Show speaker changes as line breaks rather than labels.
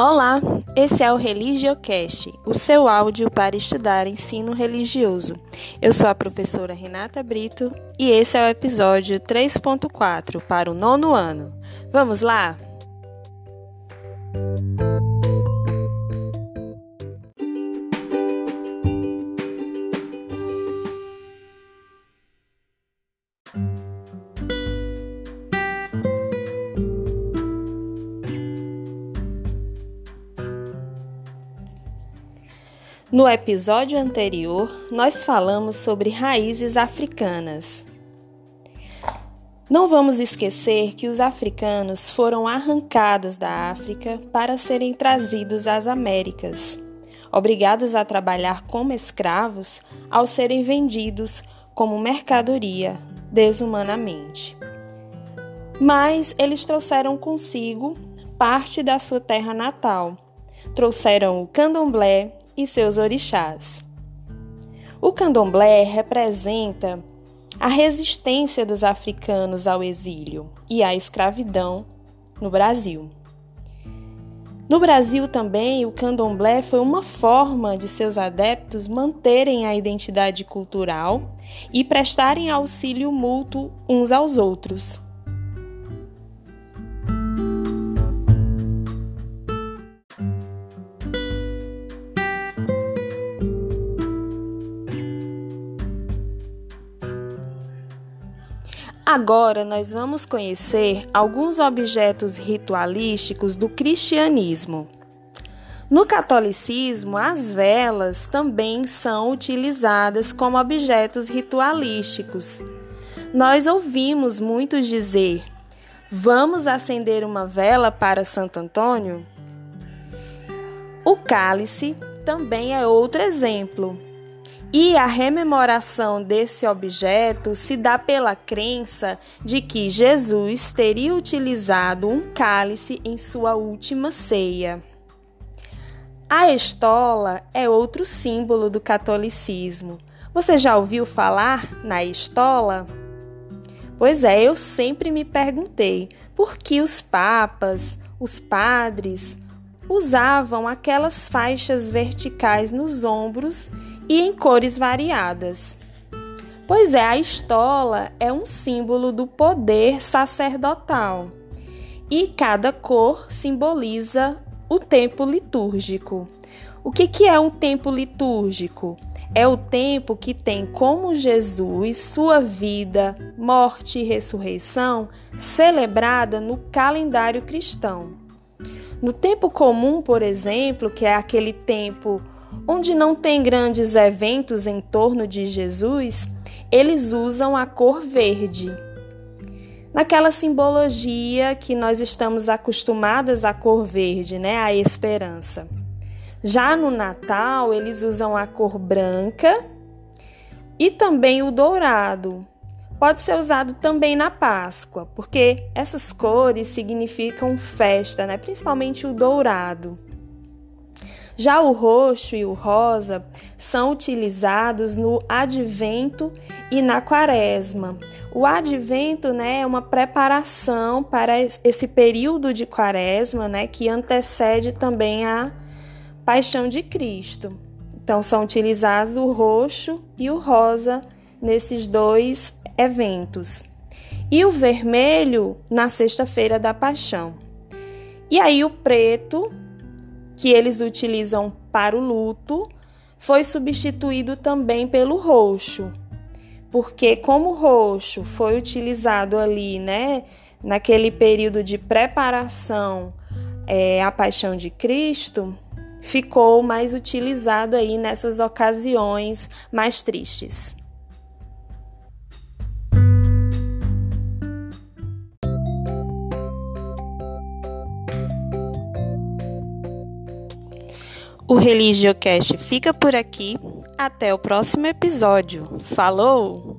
Olá, esse é o Religiocast, o seu áudio para estudar ensino religioso. Eu sou a professora Renata Brito e esse é o episódio 3.4 para o nono ano. Vamos lá? No episódio anterior, nós falamos sobre raízes africanas. Não vamos esquecer que os africanos foram arrancados da África para serem trazidos às Américas, obrigados a trabalhar como escravos ao serem vendidos como mercadoria desumanamente. Mas eles trouxeram consigo parte da sua terra natal. Trouxeram o candomblé, e seus orixás. O candomblé representa a resistência dos africanos ao exílio e à escravidão no Brasil. No Brasil também, o candomblé foi uma forma de seus adeptos manterem a identidade cultural e prestarem auxílio mútuo uns aos outros. Agora nós vamos conhecer alguns objetos ritualísticos do cristianismo. No catolicismo, as velas também são utilizadas como objetos ritualísticos. Nós ouvimos muitos dizer: Vamos acender uma vela para Santo Antônio? O cálice também é outro exemplo. E a rememoração desse objeto se dá pela crença de que Jesus teria utilizado um cálice em sua última ceia. A estola é outro símbolo do catolicismo. Você já ouviu falar na estola? Pois é, eu sempre me perguntei por que os papas, os padres, usavam aquelas faixas verticais nos ombros e em cores variadas. Pois é, a estola é um símbolo do poder sacerdotal e cada cor simboliza o tempo litúrgico. O que, que é um tempo litúrgico? É o tempo que tem como Jesus sua vida, morte e ressurreição celebrada no calendário cristão. No tempo comum, por exemplo, que é aquele tempo onde não tem grandes eventos em torno de Jesus, eles usam a cor verde. Naquela simbologia que nós estamos acostumadas à cor verde, né, a esperança. Já no Natal, eles usam a cor branca e também o dourado. Pode ser usado também na Páscoa, porque essas cores significam festa, né? principalmente o dourado. Já o roxo e o rosa são utilizados no advento e na quaresma. O advento né, é uma preparação para esse período de quaresma né, que antecede também a paixão de Cristo. Então, são utilizados o roxo e o rosa nesses dois eventos. E o vermelho na sexta-feira da paixão. E aí, o preto que eles utilizam para o luto foi substituído também pelo roxo. Porque como o roxo foi utilizado ali, né, naquele período de preparação é, à paixão de Cristo, ficou mais utilizado aí nessas ocasiões mais tristes. O Religiocast fica por aqui. Até o próximo episódio. Falou!